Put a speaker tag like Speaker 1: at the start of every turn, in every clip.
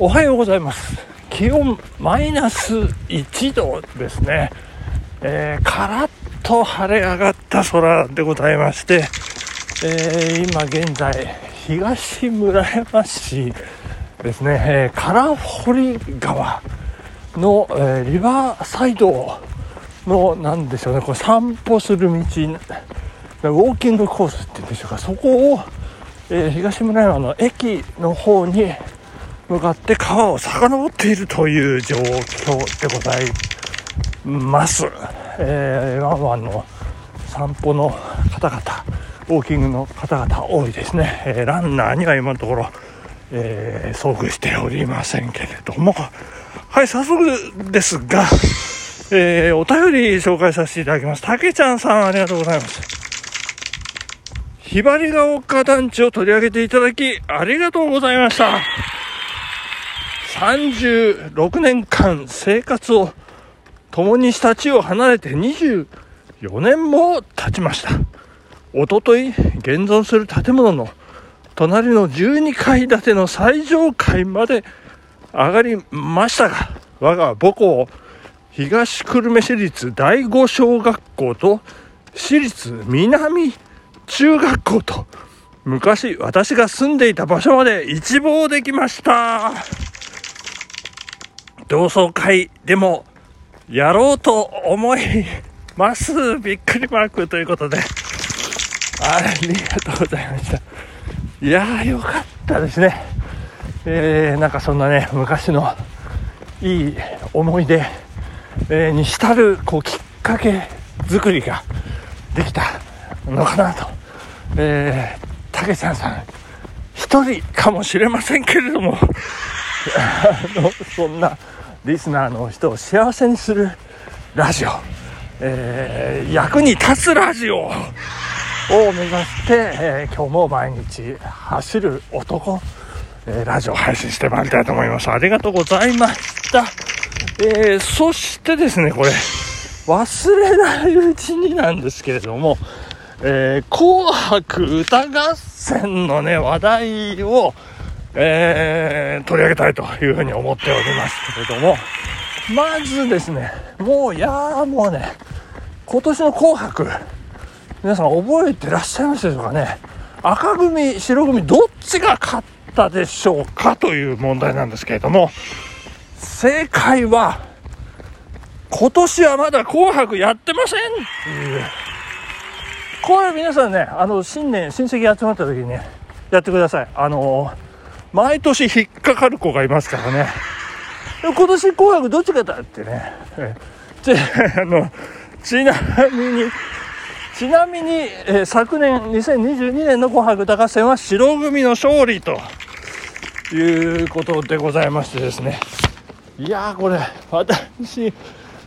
Speaker 1: おはようございます。気温マイナス1度ですね、えー、カラッと晴れ上がった空でございまして、えー、今現在東村山市ですね、えー、唐堀川の、えー、リバーサイドのなんでしょうね。これ散歩する道ウォーキングコースって言うんでしょうか。そこを、えー、東村山の駅の方に向かって川を遡っているという状況でございます。えー、ワンワンの散歩の方々、ウォーキングの方々多いですね。えー、ランナーには今のところ、えー、遭遇しておりませんけれども、はい、早速ですが、えー、お便り紹介させていただきます。たけちゃんさん、ありがとうございます。ひばりが丘団地を取り上げていただき、ありがとうございました。36年間生活を共にした地を離れて24年も経ちました。おととい現存する建物の隣の12階建ての最上階まで上がりましたが、我が母校東久留米市立第五小学校と市立南中学校と昔私が住んでいた場所まで一望できました。同窓会でもやろうと思います。びっくりマークということで、ありがとうございました。いやー、よかったですね。えー、なんかそんなね、昔のいい思い出、えー、に浸る、こう、きっかけ作りができたのかなと。えー、たけちゃんさん、一人かもしれませんけれども、あの、そんな、リスナーの人を幸せにするラジオ、えー、役に立つラジオを目指して、えー、今日も毎日走る男、えー、ラジオ配信してまいりたいと思います。ありがとうございました。えー、そしてですね、これ、忘れないうちになんですけれども、えー、紅白歌合戦のね、話題を、えー、取り上げたいというふうに思っておりますけれども、まずですね、もう、いやーもうね、今年の紅白、皆さん覚えてらっしゃいますでしょうかね。赤組、白組、どっちが勝ったでしょうかという問題なんですけれども、正解は、今年はまだ紅白やってませんっていう。これ皆さんね、あの、新年、親戚集まった時にね、やってください。あのー毎年引っかかる子がいますからね。今年紅白どっちかだってね。ち、あの、ちなみに、ちなみに、えー、昨年2022年の紅白歌合戦は白組の勝利ということでございましてですね。いやこれ、私、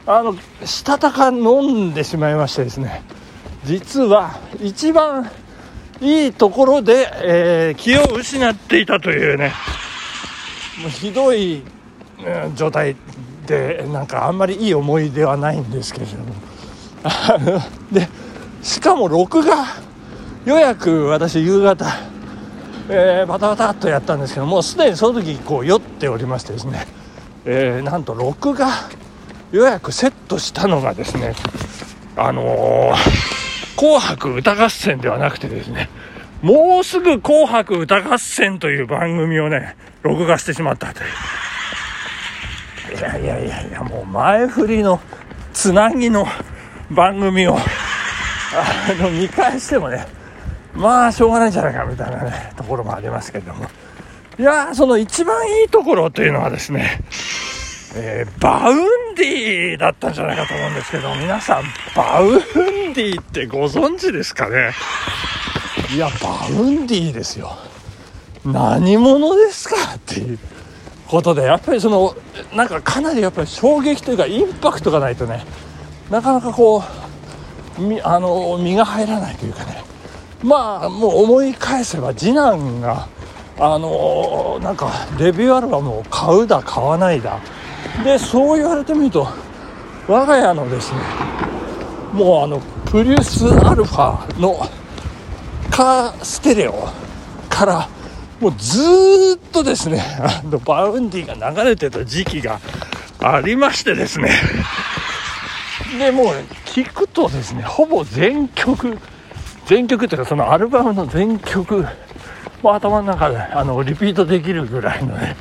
Speaker 1: あの、したたか飲んでしまいましてですね。実は一番いいところで、えー、気を失っていたというね、もうひどい、うん、状態で、なんかあんまりいい思い出はないんですけれども。で、しかも録画予約私夕方、えー、バタバタっとやったんですけどもうすでにその時こう酔っておりましてですね、えー、なんと録画予約セットしたのがですねあのー紅白歌合戦ではなくてですね、もうすぐ紅白歌合戦という番組をね、録画してしまったという。いやいやいやいや、もう前振りのつなぎの番組を、あの、見返してもね、まあ、しょうがないんじゃないかみたいなね、ところもありますけれども。いやその一番いいところというのはですね、えー、 Vaundyだったんじゃないかと思うんですけど、皆さん、 Vaundyってご存知ですかね？いや、 Vaundyですよ。何者ですかっていうことで、やっぱりその、なんかかなりやっぱり衝撃というか、インパクトがないとね、なかなかこう、みあの身が入らないというかね、まあ、もう思い返せば、次男が、あのなんかデビューアルバムを買うだ買わないだでそう言われてみると我が家のですねもうあのプリウスアルファのカーステレオからもうずっとですねあの Vaundyが流れてた時期がありましてですね。でもう聞くとですねほぼ全曲全曲っていうかそのアルバムの全曲も頭の中であのリピートできるぐらいのね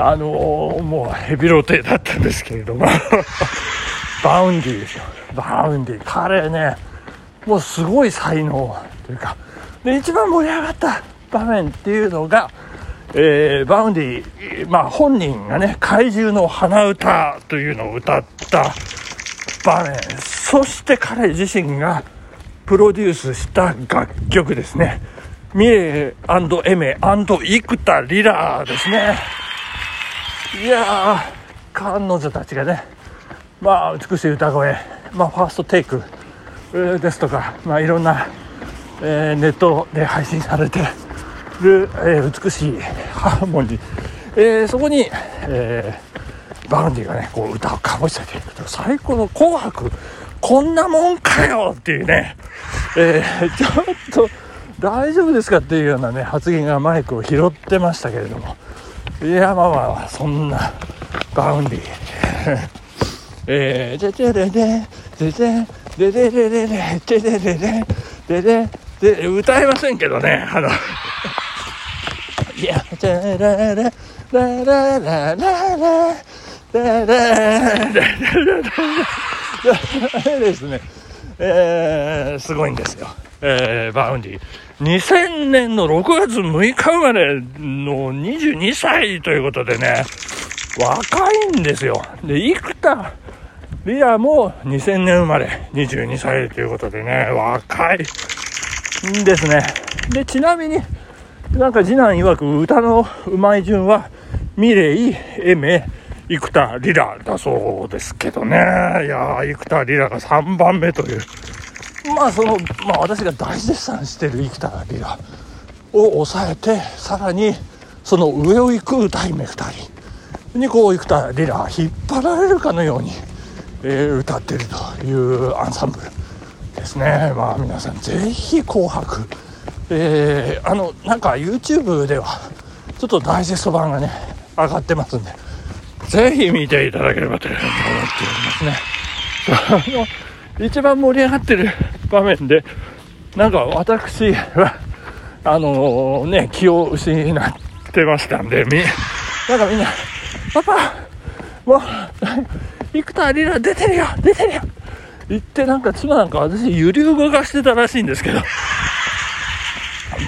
Speaker 1: あのー、もうヘビロテだったんですけれども。Vaundyですよ。Vaundy。彼ねもうすごい才能というか。で一番盛り上がった場面っていうのが、えー、 Vaundy、まあ、本人がね怪獣の花唄というのを歌った場面。そして彼自身がプロデュースした楽曲ですね。ミレーエメ生田リラーですね。いやー彼女たちがねまあ美しい歌声まあファーストテイクですとかまあいろんな、えー、ネットで配信されてる、えー、美しいハーモニー、えー、そこに、えーバウンディがねこう歌をかぶせていくと最高の「紅白」こんなもんかよっていうね、えーちょっと大丈夫ですかっていうようなね発言がマイクを拾ってましたけれども。いやまあまあそんなバウンディえー、ででででででででででででででででで歌えませんけどねあのいやララララララララララララですねえー、すごいんですよ、えー、バウンディ2000年の6月6日生まれの22歳ということでね若いんですよで生田リアも2000年生まれ22歳ということでね若いんですねでちなみになんか次男曰く歌のうまい順はミレイ、エメ、生田リラだそうですけどね。いや生田リラが3番目という。まあその、まあ私が大絶賛してる生田リラを抑えて、さらにその上を行く歌姫2人にこう生田リラ引っ張られるかのように、えー、歌ってるというアンサンブルですね。まあ皆さんぜひ紅白えー、あのなんか YouTube ではちょっとダイジェスト版がね上がってますんでぜひ見ていただければと思っておりますね一番盛り上がってる場面でなんか私はあのー、ね気を失ってましたんでみなんかみんな「パパもう生田リラ出てるよ出てるよ」言ってなんか妻なんか私揺り動かしてたらしいんですけど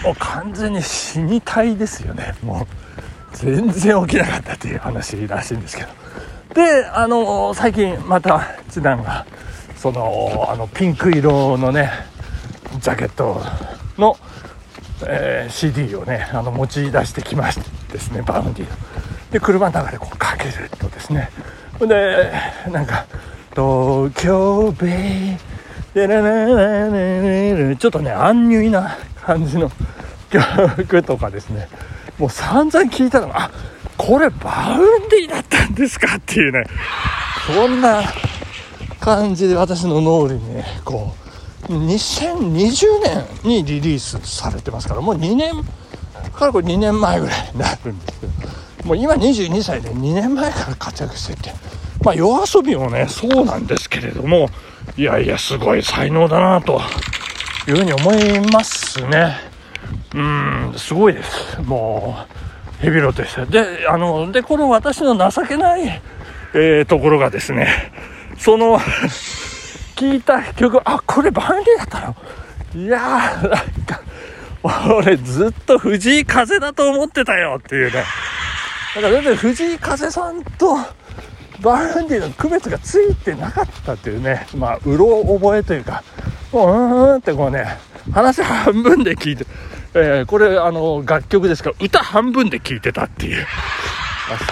Speaker 1: もう完全に死にたいですよね。もう全然起きなかったっていう話らしいんですけど。であの最近また次男がそのあのピンク色のねジャケットの、えー、CD をねあの持ち出してきましてですね Vaundyので車の中でこうかけるとですね。でなんか「東京ベイ」でララララちょっとねアンニュイな感じの 曲とかですね。もう散々聞いたのがあこれ Vaundyだったんですかっていうね。そんな感じで私の脳裏にねこう2020年にリリースされてますからもう2年からこれ2年前ぐらいになるんですけどもう今22歳で2年前から活躍しててまあ夜遊びもねそうなんですけれどもいやいやすごい才能だなというふうに思いますね。うん、すごいです。もう、ヘビロテして。で、あの、で、この私の情けない、えー、ところがですね、その聞いた曲、あ、これバンディだったの？いやー、なんか、俺ずっと藤井風だと思ってたよっていうね。だから全然藤井風さんと、バンディの区別がついてなかったっていうね、まあ、うろ覚えというか、もう、うんってこうね、話半分で聞いて、えー、これ、あの、楽曲ですから、歌半分で聞いてたっていう、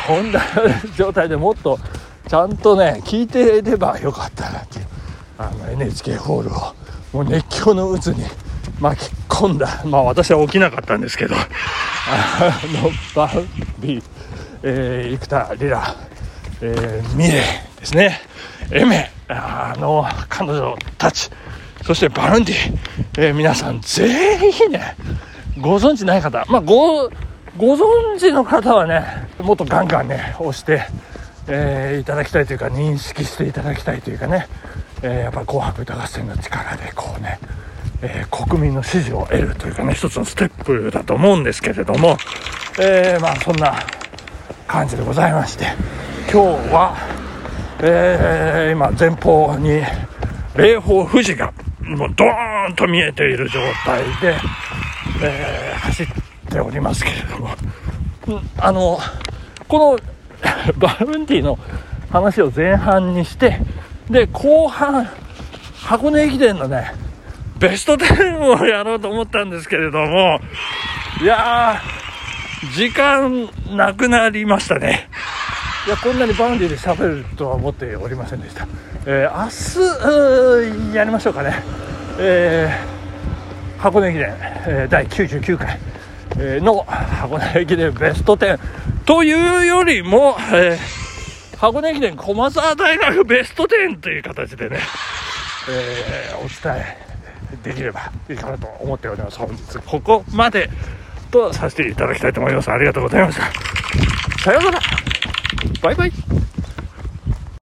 Speaker 1: そんな状態でもっと、ちゃんとね、聞いてればよかったなっていう、あの、NHK ホールを、もう熱狂の渦に巻き込んだ、まあ私は起きなかったんですけど、あの、バンビー、えー、生田リラ、えー、ミレーですね、 Aimer、あの、彼女たち、そして Vaundy、えー、皆さんぜひね、ご存知ない方、まあ、ご、ご存知の方はねもっとガンガンね押して、えー、いただきたいというか認識していただきたいというかね、えー、やっぱ「紅白歌合戦」の力でこうね、えー、国民の支持を得るというかね一つのステップだと思うんですけれども、えまあそんな感じでございまして今日は、え今前方に霊峰富士がもうドーンと見えている状態で、え走っておりますけれども、あのこの Vaundyの話を前半にしてで後半箱根駅伝のねベスト10をやろうと思ったんですけれどもいやー時間なくなりましたね。いやこんなに Vaundyで喋るとは思っておりませんでした、えー、明日やりましょうかね、えー、箱根駅伝、えー、第99回えの箱根駅伝ベスト10というよりも、えー、箱根駅伝駒澤大学ベスト10という形でね、えー、お伝えできればいいかなと思っております。本日ここまでとさせていただきたいと思います。ありがとうございました。さようなら。バイバイ。